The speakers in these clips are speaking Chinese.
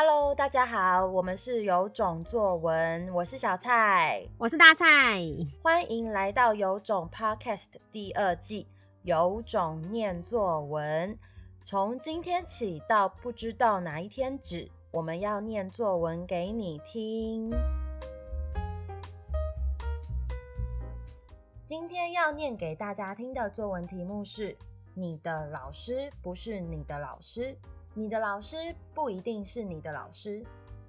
Hello，大家好，我们是有种作文，我是小蔡，我是大蔡，欢迎来到有种 Podcast 第二季，有种念作文。从今天起到不知道哪一天止，我们要念作文给你听。今天要念给大家听的作文题目是：你的老师不是你的老师。你的老师不一定是你的老师，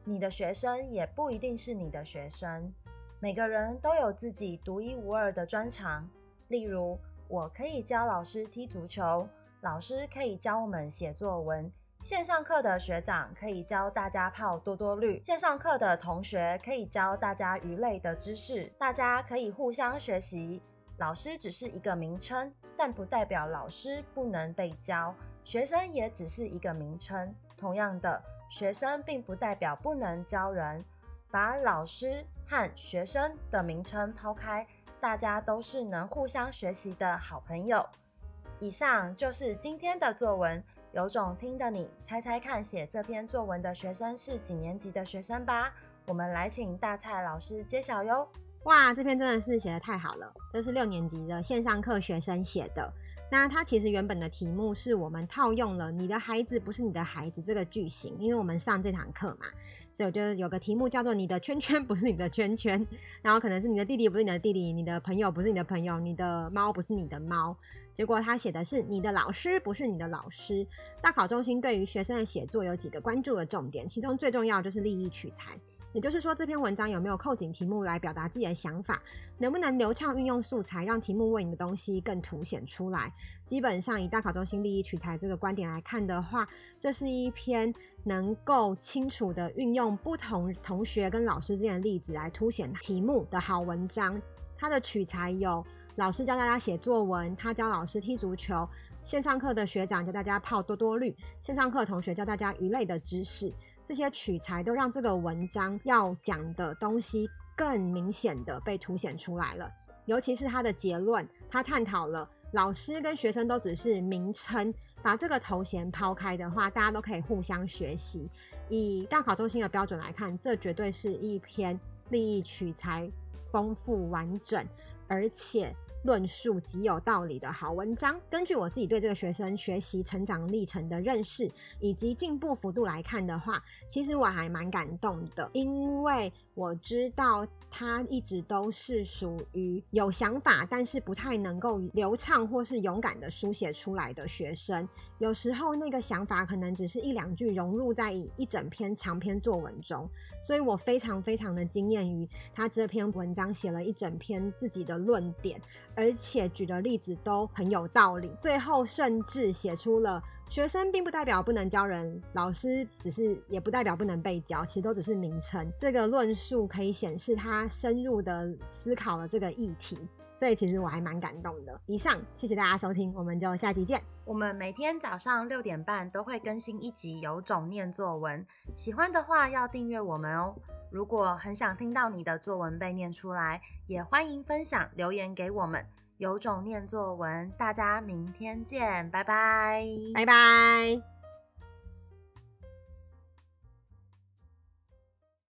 你的学生也不一定是你的学生。每个人都有自己独一无二的专长。例如，我可以教老师踢足球，老师可以教我们写作文。线上课的学长可以教大家泡多多绿，线上课的同学可以教大家鱼类的知识。大家可以互相学习。老师只是一个名称，但不代表老师不能被教。学生也只是一个名称，同样的，学生并不代表不能教人。把老师和学生的名称抛开，大家都是能互相学习的好朋友。以上就是今天的作文，有种听的你猜猜看，写这篇作文的学生是几年级的学生吧？我们来请大蔡老师揭晓哟。哇，这篇真的是写的太好了，这是六年级的线上课学生写的。那它其实原本的题目是我们套用了“你的孩子不是你的孩子”这个句型，因为我们上这堂课嘛，所以我就有个题目叫做“你的圈圈不是你的圈圈”，然后可能是你的弟弟不是你的弟弟，你的朋友不是你的朋友，你的猫不是你的猫。结果他写的是“你的老师不是你的老师”。大考中心对于学生的写作有几个关注的重点，其中最重要就是立意取材。也就是说，这篇文章有没有扣紧题目来表达自己的想法，能不能流畅运用素材，让题目为你的东西更凸显出来？基本上以大考中心立意取材这个观点来看的话，这是一篇能够清楚地运用不同同学跟老师之间的例子来凸显题目的好文章。它的取材有老师教大家写作文，他教老师踢足球。线上课的学长教大家泡多多绿，线上课同学教大家鱼类的知识，这些取材都让这个文章要讲的东西更明显的被凸显出来了。尤其是他的结论，他探讨了老师跟学生都只是名称，把这个头衔抛开的话，大家都可以互相学习。以大考中心的标准来看，这绝对是一篇利益取材丰富完整，而且。论述极有道理的好文章。根据我自己对这个学生学习成长历程的认识以及进步幅度来看的话，其实我还蛮感动的，因为我知道他一直都是属于有想法，但是不太能够流畅或是勇敢的书写出来的学生。有时候那个想法可能只是一两句融入在一整篇长篇作文中，所以我非常非常的惊艳于他这篇文章写了一整篇自己的论点。而且举的例子都很有道理，最后甚至写出了学生并不代表不能教人，老师只是也不代表不能被教，其实都只是名称。这个论述可以显示他深入的思考了这个议题，所以其实我还蛮感动的。以上，谢谢大家收听，我们就下集见。我们每天早上六点半都会更新一集《有种念作文》，喜欢的话要订阅我们哦。如果很想听到你的作文被念出来，也欢迎分享留言给我们。有种念作文，大家明天见，拜拜，拜拜。